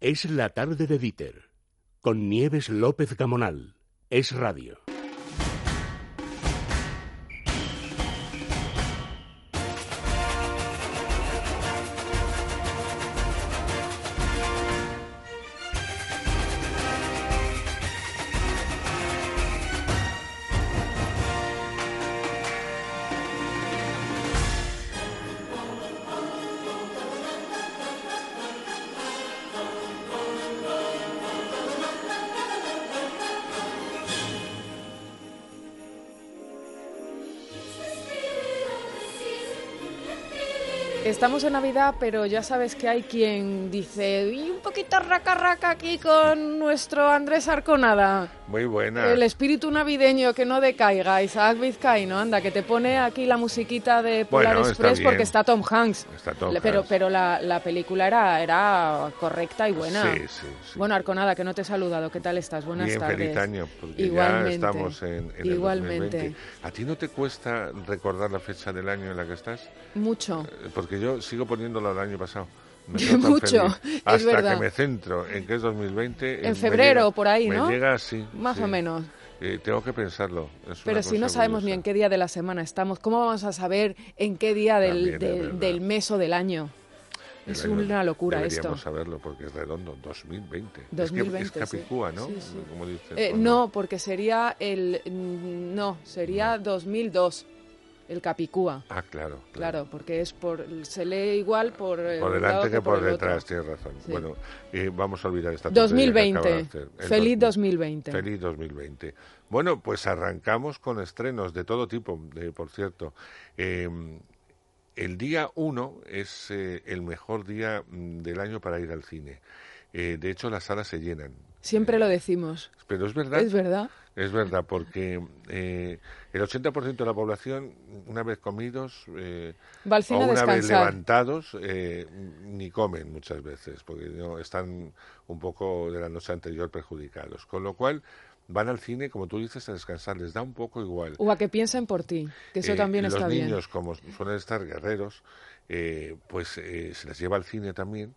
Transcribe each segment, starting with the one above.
Es la tarde de Dieter, con Nieves López Gamonal. Es radio. Estamos en Navidad, pero ya sabes que hay quien dice, un poquito raca raca aquí con nuestro Andrés Arconada. Muy buena. El espíritu navideño que no decaiga, Isaac Vizcaíno, anda, que te pone aquí la musiquita de Polar Bueno, está Express porque bien. está Tom Hanks. Está Tom Pero, Hanks. pero la, la película era, era correcta y buena. Sí, sí, sí. Bueno, Arconada, que no te he saludado, ¿qué tal estás? Buenas Bien, tardes. feliz año, porque Igualmente. ya estamos en, en el Igualmente. 2020. ¿A ti no te cuesta recordar la fecha del año en la que estás? Mucho. Eh, Porque yo sigo poniéndolo al año pasado. Me Mucho, feliz. es Hasta verdad. que me centro en que es 2020. eh, En febrero, llega- por ahí, me ¿no? llega así. Más sí. o menos. Eh, tengo que pensarlo. es Pero si no sabemos ni curiosa. en qué día de la semana estamos, ¿cómo vamos a saber en qué día del, es del- mes o del año? Es año- una locura Deberíamos esto. saberlo porque es redondo, 2020. Es 2020, que es, sí. Capicúa, ¿no? Sí, sí. Como dicen, Eh, ¿o no, porque sería el... mm, No, sería 2002, el Capicúa. Ah, claro. Claro, porque es por se lee igual por, el Por delante que por otro. detrás, tienes razón. Sí. Bueno, eh, vamos a olvidar esta tontería que acabo de 2020. hacer. El Feliz dos- 2020. Feliz 2020. Bueno, pues arrancamos con estrenos de todo tipo, de, por cierto. Eh, el día 1 es eh, el mejor día mm, del año para ir al cine. Eh, de hecho, las salas se llenan. Siempre lo decimos. Pero es verdad. Es verdad. Es verdad, porque eh, el 80% de la población, una vez comidos, eh, Va al cine o a una vez levantados, eh, ni comen muchas veces, porque no están un poco de la noche anterior perjudicados. Con lo cual, van al cine, como tú dices, a descansar, les da un poco igual. O a que piensen por ti, que eso Eh, también los está bien. niños, como suelen estar guerreros, eh, pues eh, se les lleva al cine también.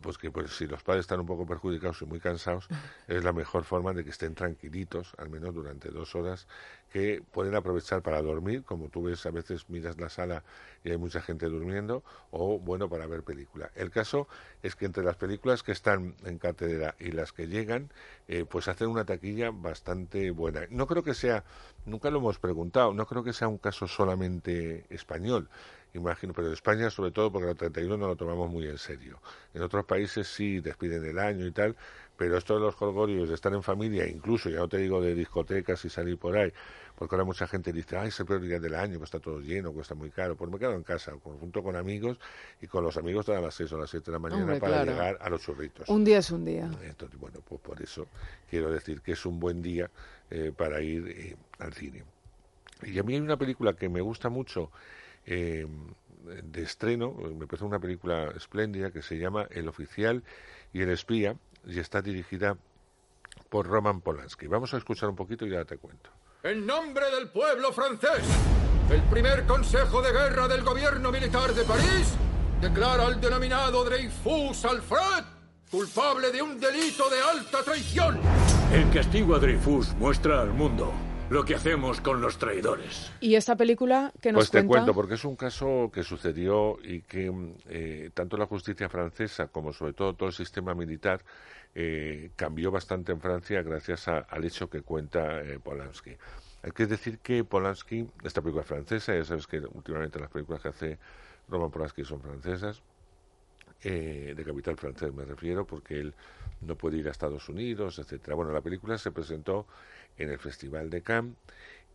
Pues que pues si los padres están un poco perjudicados y muy cansados, es la mejor forma de que estén tranquilitos, al menos durante dos horas, que pueden aprovechar para dormir, como tú ves, a veces miras la sala y hay mucha gente durmiendo, o bueno, para ver película. El caso es que entre las películas que están en cartelera y las que llegan, eh, pues hacen una taquilla bastante buena. No creo que sea, nunca lo hemos preguntado, no creo que sea un caso solamente español, imagino, pero en España sobre todo porque el 31 no lo tomamos muy en serio. En otros países sí despiden el año y tal, pero esto de los colgorios, de estar en familia, incluso, ya no te digo de discotecas y salir por ahí, porque ahora mucha gente dice, ay, es el peor día del año, pues está todo lleno, cuesta muy caro, pues me quedo en casa, junto con amigos, y con los amigos todas las 6 o las 7 de la mañana Hombre, para claro. llegar a los churritos. Un día es un día. Entonces, bueno, pues por eso quiero decir que es un buen día eh, para ir eh, al cine. Y a mí hay una película que me gusta mucho eh, de estreno, me parece una película espléndida que se llama El oficial y el espía y está dirigida por Roman Polanski. Vamos a escuchar un poquito y ya te cuento. En nombre del pueblo francés, el primer Consejo de Guerra del Gobierno Militar de París declara al denominado Dreyfus Alfred culpable de un delito de alta traición. El castigo a Dreyfus muestra al mundo lo que hacemos con los traidores. ¿Y esta película que nos Pues te cuenta? cuento, porque es un caso que sucedió y que mm, eh, tanto la justicia francesa como sobre todo todo el sistema militar eh, cambió bastante en Francia gracias a- al hecho que cuenta eh, Polanski. Hay que decir que Polanski, esta película es francesa, ya sabes que últimamente las películas que hace Roman Polanski son francesas, eh, de capital francés me refiero, porque él no puede ir a Estados Unidos, etcétera. Bueno, la película se presentó en el Festival de Cannes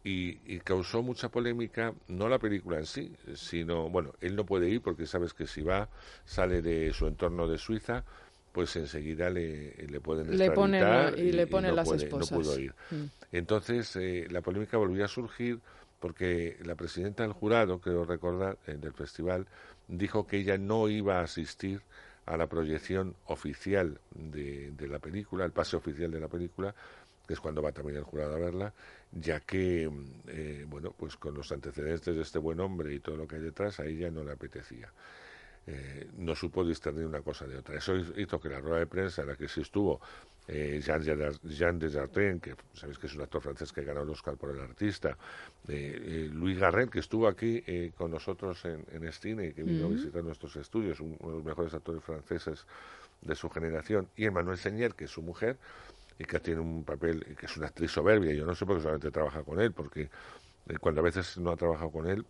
y, y causó mucha polémica, no la película en sí, sino, bueno, él no puede ir porque sabes que si va, sale de su entorno de Suiza, pues enseguida le, le pueden Le ponen la- y le ponen no las puede- esposas. No pudo ir. Mm. Entonces, eh, la polémica volvió a surgir porque la presidenta del jurado, creo recordar, del festival, dijo que ella no iba a asistir a la proyección oficial de, la película, el pase oficial de la película, que es cuando va también el jurado a verla, ya que, eh, bueno, pues con los antecedentes de este buen hombre y todo lo que hay detrás, a ella no le apetecía. Eh, no supo discernir una cosa de otra. Eso hizo que la rueda de prensa en la que sí estuvo eh, Jean, Desjardins, que sabéis que es un actor francés que ganó el Oscar por el artista, eh, Louis Garret, que estuvo aquí con nosotros en, en Estine y que vino a visitar nuestros estudios, uno de los mejores actores franceses de su generación, y Emmanuel Señer, que es su mujer, y que tiene un papel, que es una actriz soberbia, yo no sé por qué solamente trabaja con él, porque cuando a veces no ha trabajado con él,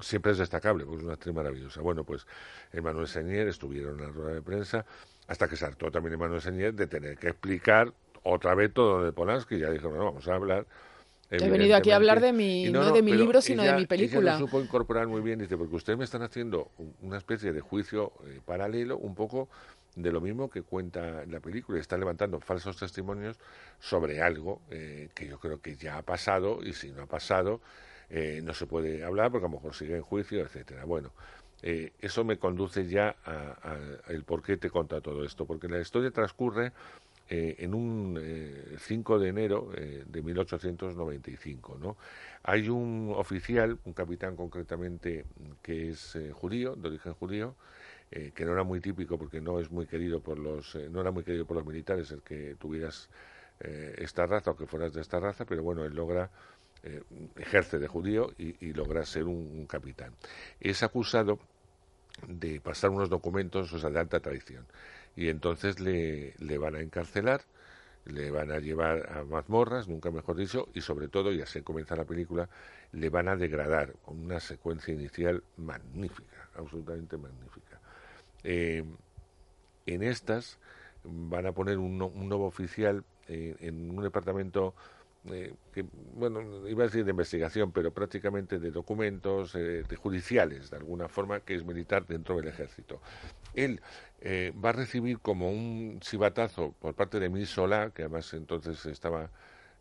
siempre es destacable, porque es una actriz maravillosa. Bueno, pues Emanuel Señer estuvieron en la rueda de prensa, hasta que saltó también Emanuel Señer de tener que explicar otra vez todo de Polanski, ya dijo, no, vamos a hablar. He venido aquí a hablar de mi, no, de mi libro, sino de mi película. Ella lo supo incorporar muy bien, dice, porque ustedes me están haciendo una especie de juicio eh, paralelo, un poco de lo mismo que cuenta la película, está levantando falsos testimonios sobre algo eh, que yo creo que ya ha pasado y si no ha pasado eh, no se puede hablar porque a lo mejor sigue en juicio, etcétera. Bueno, eh, eso me conduce ya al por qué te conta todo esto, porque la historia transcurre en un 5 de enero de 1895, ¿no? Hay un oficial, un capitán concretamente, que es judío, de origen judío, eh, que no era muy típico porque no es muy querido por los eh, no era muy querido por los militares el que tuvieras eh, esta raza o que fueras de esta raza pero bueno él logra ejerce de judío y, logra ser un, capitán es acusado de pasar unos documentos o sea de alta traición y entonces le, le van a encarcelar le van a llevar a mazmorras, nunca mejor dicho, y sobre todo, y así comienza la película, le van a degradar. Una secuencia inicial magnífica, absolutamente magnífica. Eh, en estas van a poner un, nuevo oficial eh, en un departamento eh, que, bueno, iba a decir de investigación, pero prácticamente de documentos de judiciales, de alguna forma, que es militar dentro del ejército. Él va a recibir como un chivatazo por parte de Emile Solá, que además entonces estaba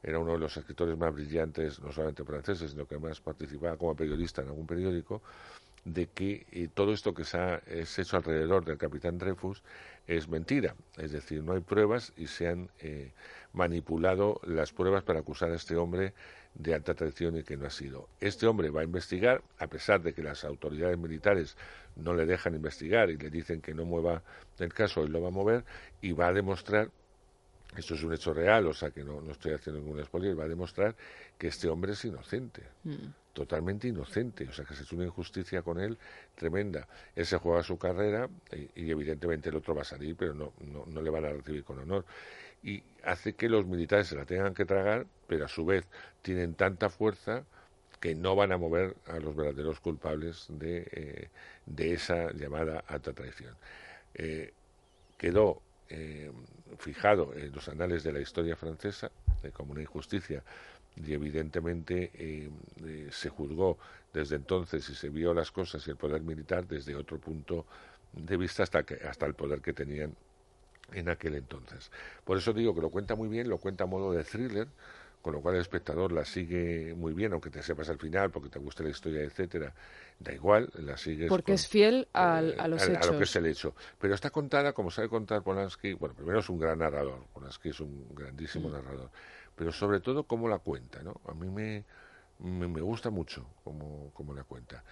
era uno de los escritores más brillantes, no solamente franceses, sino que además participaba como periodista en algún periódico, de que eh, todo esto que se ha hecho alrededor del capitán Dreyfus es mentira. Es decir, no hay pruebas y se han eh, manipulado las pruebas para acusar a este hombre de alta traición y que no ha sido. Este hombre va a investigar, a pesar de que las autoridades militares no le dejan investigar y le dicen que no mueva el caso, él lo va a mover y va a demostrar esto es un hecho real, o sea que no, no estoy haciendo ningún spoiler, va a demostrar que este hombre es inocente. Mm totalmente inocente, o sea que se ha hecho una injusticia con él tremenda. Él se juega su carrera y, evidentemente el otro va a salir, pero no, no, le van a recibir con honor. Y hace que los militares se la tengan que tragar, pero a su vez tienen tanta fuerza que no van a mover a los verdaderos culpables de, eh, de esa llamada alta traición. Eh, quedó eh, fijado en los anales de la historia francesa como una injusticia y evidentemente eh, eh, se juzgó desde entonces y se vio las cosas y el poder militar desde otro punto de vista hasta, que, hasta el poder que tenían en aquel entonces. Por eso digo que lo cuenta muy bien, lo cuenta a modo de thriller, con lo cual el espectador la sigue muy bien, aunque te sepas al final, porque te guste la historia, etcétera, da igual, la sigues. Porque es fiel al, eh, a los hechos. A lo que es el hecho. Pero está contada, como sabe contar Polanski, bueno, primero es un gran narrador, Polanski es un grandísimo mm. narrador pero sobre todo cómo la cuenta, ¿no? A mí me, me, gusta mucho cómo, cómo, la cuenta.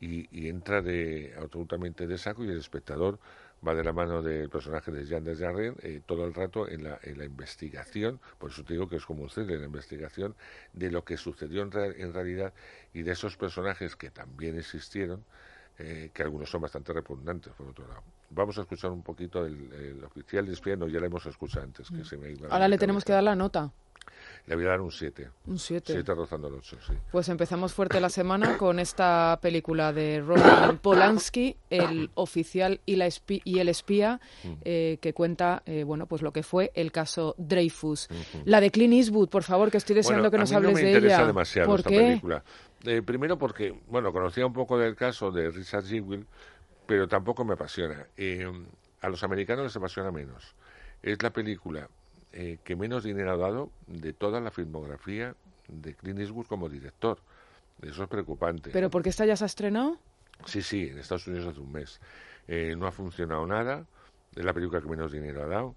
Y, entra de absolutamente de saco y el espectador va de la mano del personaje de Jean Desjardins eh, todo el rato en la, en la investigación, por eso te digo que es como un en la investigación de lo que sucedió en, en realidad y de esos personajes que también existieron, eh, que algunos son bastante repugnantes, por otro lado. Vamos a escuchar un poquito el, oficial de espía, no, ya lo hemos escuchado antes. Que mm. se me Ahora le tenemos que dar la nota. Le voy a dar un 7. Un 7. 7 rozando el 8, sí. Pues empezamos fuerte la semana con esta película de Roman Polanski, El oficial y, la y el espía, mm. eh, que cuenta eh, bueno, pues lo que fue el caso Dreyfus. La de Clint Eastwood, por favor, que estoy deseando que nos hables de ella. No me interesa demasiado esta película. Eh, primero porque, bueno, conocía un poco del caso de Richard Jewell, pero tampoco me apasiona. a los americanos les apasiona menos. Es la película eh, que menos dinero ha dado de toda la filmografía de Clint Eastwood como director. Eso es preocupante. ¿Pero por qué esta ya se ha estrenado? Sí, sí, en Estados Unidos hace un mes. Eh, no ha funcionado nada. Es la película que menos dinero ha dado.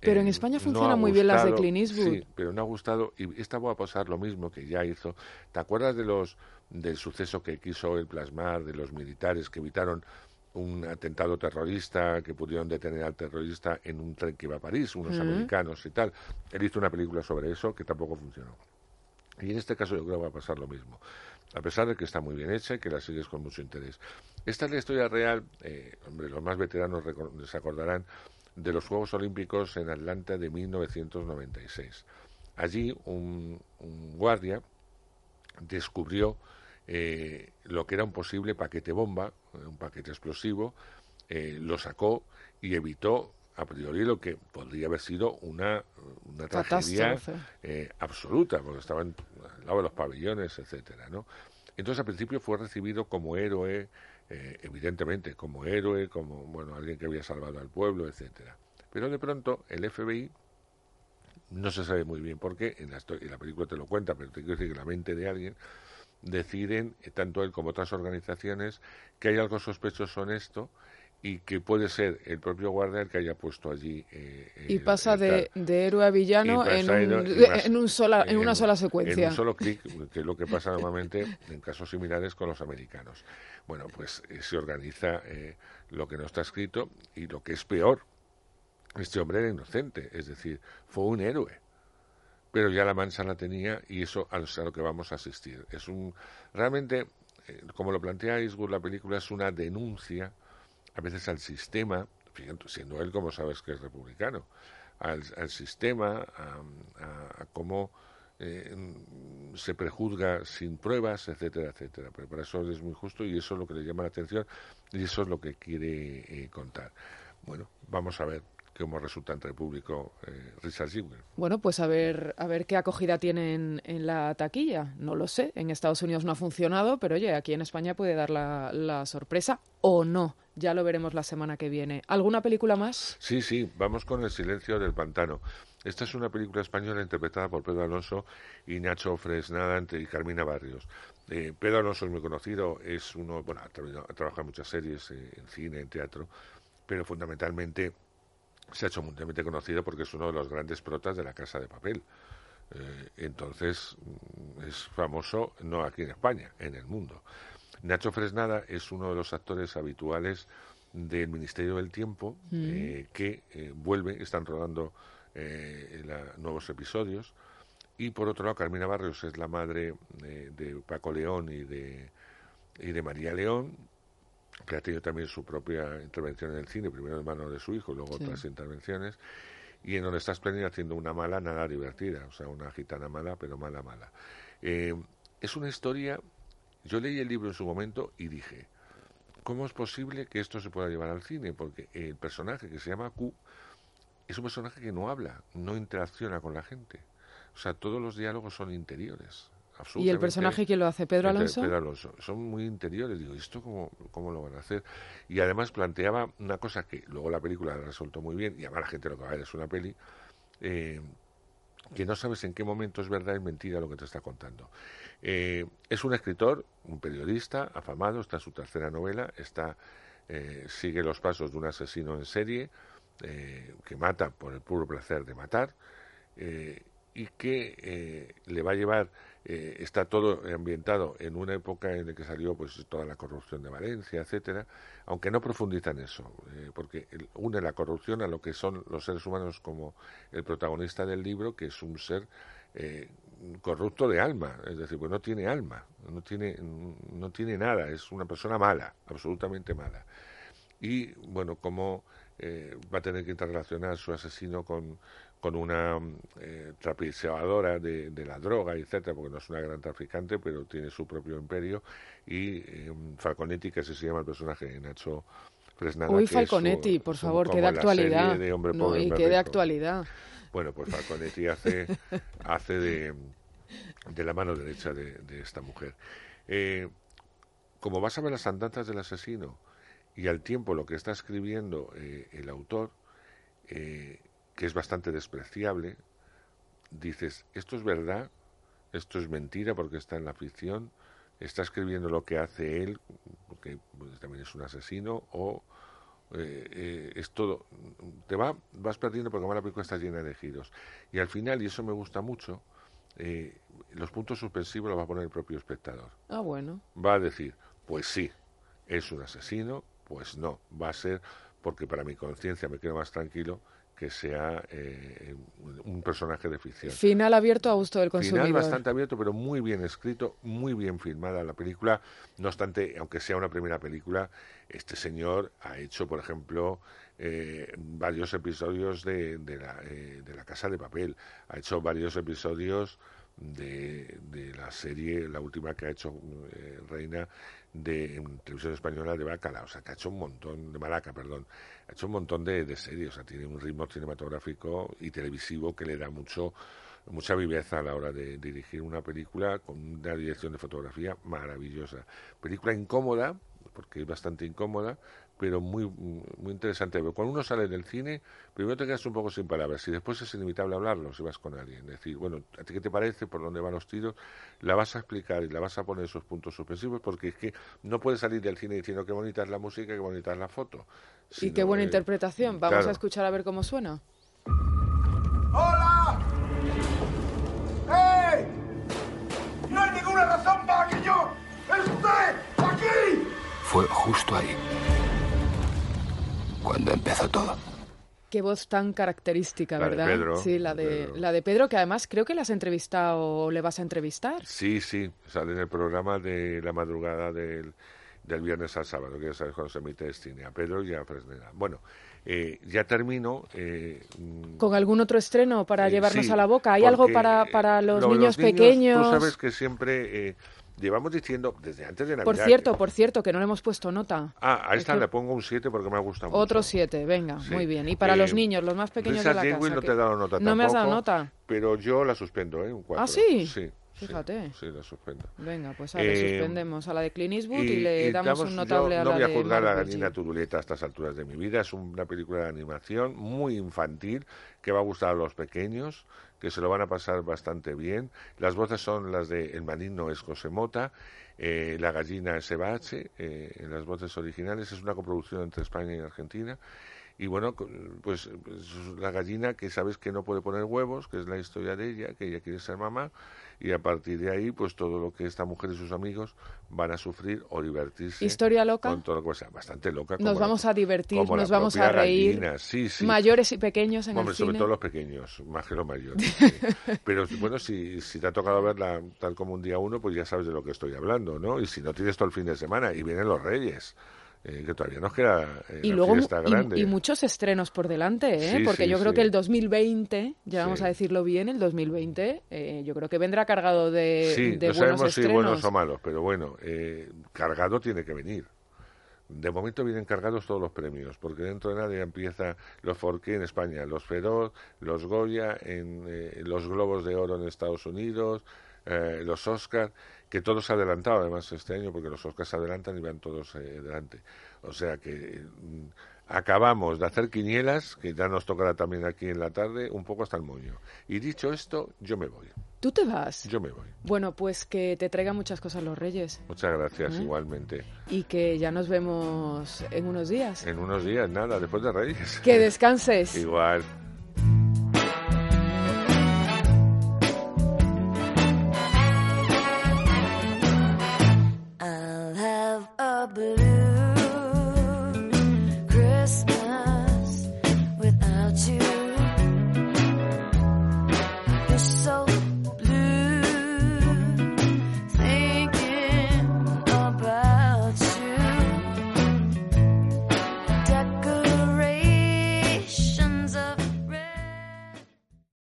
Pero en eh, España funcionan muy bien las de Clint Eastwood. Sí, pero no ha gustado. Y esta va a pasar lo mismo que ya hizo. ¿Te acuerdas de los del suceso que quiso él plasmar de los militares que evitaron un atentado terrorista que pudieron detener al terrorista en un tren que iba a París, unos americanos y tal. Él hizo una película sobre eso que tampoco funcionó. Y en este caso yo creo que va a pasar lo mismo, a pesar de que está muy bien hecha y que la sigues con mucho interés. Esta es la historia real, eh, hombre, los más veteranos se acordarán de los Juegos Olímpicos en Atlanta de 1996. Allí un, guardia descubrió eh, lo que era un posible paquete bomba, un paquete explosivo, eh, lo sacó y evitó a priori lo que podría haber sido una, una tragedia eh, absoluta, porque estaban al lado de los pabellones, etcétera, ¿no? Entonces al principio fue recibido como héroe, eh, evidentemente como héroe, como bueno alguien que había salvado al pueblo, etcétera. Pero de pronto el FBI no se sabe muy bien por qué, en la, en la película te lo cuenta, pero te quiero decir que la mente de alguien deciden, eh, tanto él como otras organizaciones, que hay algo sospechoso en esto y que puede ser el propio guardia el que haya puesto allí. Eh, y pasa de, héroe a villano en, un, sola, en, una sola secuencia. En un solo clic, que es lo que pasa normalmente en casos similares con los americanos. Bueno, pues eh, se organiza lo que no está escrito y lo que es peor, este hombre era inocente, es decir, fue un héroe pero ya la mancha la tenía y eso a lo que vamos a asistir. Es un realmente, eh, como lo plantea Eastwood, la película es una denuncia a veces al sistema, siendo él como sabes que es republicano, al, sistema, a, cómo eh, se prejuzga sin pruebas, etcétera, etcétera. Pero para eso es muy justo y eso es lo que le llama la atención y eso es lo que quiere eh, contar. Bueno, vamos a ver como resultante público eh, Richard Jewell. Bueno, pues a ver, a ver qué acogida tiene en, la taquilla. No lo sé. En Estados Unidos no ha funcionado, pero oye, aquí en España puede dar la, sorpresa o no. Ya lo veremos la semana que viene. ¿Alguna película más? Sí, sí. Vamos con El silencio del pantano. Esta es una película española interpretada por Pedro Alonso y Nacho Fresnada y Carmina Barrios. Eh, Pedro Alonso es muy conocido, es uno, bueno, ha, trabajado en muchas series, eh, en cine, en teatro, pero fundamentalmente se ha hecho mundialmente conocido porque es uno de los grandes protas de la Casa de Papel. Eh, entonces mm, es famoso no aquí en España, en el mundo. Nacho Fresnada es uno de los actores habituales del Ministerio del Tiempo mm. eh, que eh, vuelve, están rodando nuevos episodios. Y por otro lado, Carmina Barrios es la madre de Paco León y de, y de María León, que ha tenido también su propia intervención en el cine, primero en manos de su hijo, luego otras intervenciones, y en donde está espléndida haciendo una mala nada divertida, o sea, una gitana mala, pero mala, mala. Eh, es una historia, yo leí el libro en su momento y dije, ¿cómo es posible que esto se pueda llevar al cine? Porque el personaje que se llama Q es un personaje que no habla, no interacciona con la gente. O sea, todos los diálogos son interiores. ¿Y el personaje quién lo hace? ¿Pedro Alonso? Pedro Alonso. Son muy interiores. Digo, ¿esto cómo, cómo lo van a hacer? Y además planteaba una cosa que luego la película la resoltó muy bien, y además la gente lo que va a ver es una peli, eh, que no sabes en qué momento es verdad y mentira lo que te está contando. Eh, es un escritor, un periodista afamado, está en su tercera novela, está eh, sigue los pasos de un asesino en serie que mata por el puro placer de matar y que le va a llevar eh, está todo ambientado en una época en la que salió pues toda la corrupción de Valencia, etcétera, aunque no profundiza en eso, eh, porque une la corrupción a lo que son los seres humanos como el protagonista del libro, que es un ser eh, corrupto de alma, es decir, pues no tiene alma, no tiene, no tiene nada, es una persona mala, absolutamente mala. Y bueno, cómo va a tener que interrelacionar su asesino con con una eh, de, la droga, etcétera, porque no es una gran traficante, pero tiene su propio imperio, y eh, Falconetti, que así se llama el personaje de Nacho Fresnada. Uy, Falconetti, por favor, que de actualidad. no, y que de actualidad. Bueno, pues Falconetti hace, hace de, de, la mano derecha de, esta mujer. Eh, como vas a ver las andanzas del asesino y al tiempo lo que está escribiendo eh, el autor, eh, que es bastante despreciable, dices, esto es verdad, esto es mentira porque está en la ficción, está escribiendo lo que hace él, porque también es un asesino, o eh, eh, es todo, te va, vas perdiendo porque la película está llena de giros. Y al final, y eso me gusta mucho, eh, los puntos suspensivos los va a poner el propio espectador. Ah, bueno. Va a decir, pues sí, es un asesino, Pues no, va a ser porque para mi conciencia me quedo más tranquilo que sea eh, un personaje de ficción. Final abierto a gusto del consumidor. Final bastante abierto, pero muy bien escrito, muy bien filmada la película. No obstante, aunque sea una primera película, este señor ha hecho, por ejemplo, eh, varios episodios de, de, la, eh, de La Casa de Papel. Ha hecho varios episodios de, de, la serie, la última que ha hecho eh, Reina de en televisión española de Bacala, o sea, que ha hecho un montón, de Maraca, perdón, ha hecho un montón de, de series, o sea, tiene un ritmo cinematográfico y televisivo que le da mucho mucha viveza a la hora de dirigir una película con una dirección de fotografía maravillosa. Película incómoda, porque es bastante incómoda, pero muy, muy interesante. Cuando uno sale del cine, primero te quedas un poco sin palabras y después es inevitable hablarlo si vas con alguien. Decir, bueno, ¿a ti qué te parece? ¿Por dónde van los tiros? La vas a explicar y la vas a poner esos puntos suspensivos porque es que no puedes salir del cine diciendo qué bonita es la música, qué bonita es la foto. y qué buena interpretación. Vamos claro. a escuchar a ver cómo suena. ¡Hola! ¡Hey! No hay ninguna razón para que yo esté aquí. Fue justo ahí cuando empezó todo. Qué voz tan característica, La de ¿verdad? Pedro, sí, la de de, Pedro. la de Pedro, que además creo que la has entrevistado o le vas a entrevistar. Sí, sí, sale en el programa de la madrugada del, del viernes al sábado, que ya sabes cuando se emite cine, a Pedro y a Fresneda. Bueno, eh, ya termino. Eh, mm, ¿Con algún otro estreno para eh, llevarnos sí, a la boca? ¿Hay algo para, eh, para los lo de niños pequeños? Tú sabes que siempre eh, llevamos diciendo, desde antes de Navidad... Por que- cierto, por cierto, que no le hemos puesto nota. Ah, a Es esta que- le pongo un 7 porque me gusta mucho. Otro siete, venga, Sí. muy bien. Y para Eh, los niños, los más pequeños de Richard la casa. No que- te he dado nota No me has dado tampoco, nota. Pero yo la suspendo, ¿eh? Un 4. ¿Ah, sí? Sí. sí, Fíjate. Sí, la suspendo. Venga, pues ahora Eh, suspendemos a la de Clint Eastwood y, le y damos damos- un notable yo a no la voy a de juzgar a gallina turuleta a estas alturas de mi vida. Es una película de animación muy infantil que va a gustar a los pequeños, que se lo van a pasar bastante bien. Las voces son las de El Manino es eh, La gallina es eh, en las voces originales. Es una coproducción entre España y Argentina. Y bueno, pues, pues, la gallina que sabes que no puede poner huevos, que es la historia de ella, que ella quiere ser mamá, y a partir de ahí, pues todo lo que esta mujer y sus amigos van a sufrir o divertirse. ¿Historia loca? Con todo lo que sea, bastante loca. Nos vamos la- a divertir, nos vamos a reír. Sí, sí. Mayores y pequeños en Hombre, el sobre cine. todo los pequeños, más que los mayores. sí. Pero bueno, si, si te ha tocado verla tal como un día uno, pues ya sabes de lo que estoy hablando, ¿no? Y si no tienes todo el fin de semana y vienen los Reyes, eh, que todavía nos queda eh, y luego fiesta y- grande. y, muchos estrenos por delante, ¿eh? Sí, porque sí, yo creo sí. que el 2020, ya vamos a decirlo bien, el 2020, eh, yo creo que vendrá cargado de, Sí, de no buenos sabemos si estrenos. buenos o malos, pero bueno, eh, cargado tiene que venir. De momento vienen cargados todos los premios, porque dentro de nada ya empieza los Forqué en España, los Feroz, los Goya, en, eh, los Globos de Oro en Estados Unidos, eh, los Oscar, que todos se han adelantado además este año, porque los Oscars se adelantan y van todos eh, delante. O sea que mm, acabamos de hacer quinielas, que ya nos tocará también aquí en la tarde, un poco hasta el moño. Y dicho esto, yo me voy, ¿Tú te vas? yo me voy. Bueno, pues que te traigan muchas cosas los Reyes Muchas gracias, ¿Eh? igualmente. y que ya nos vemos en unos días. En unos días, nada, después de Reyes. Que descanses. Igual.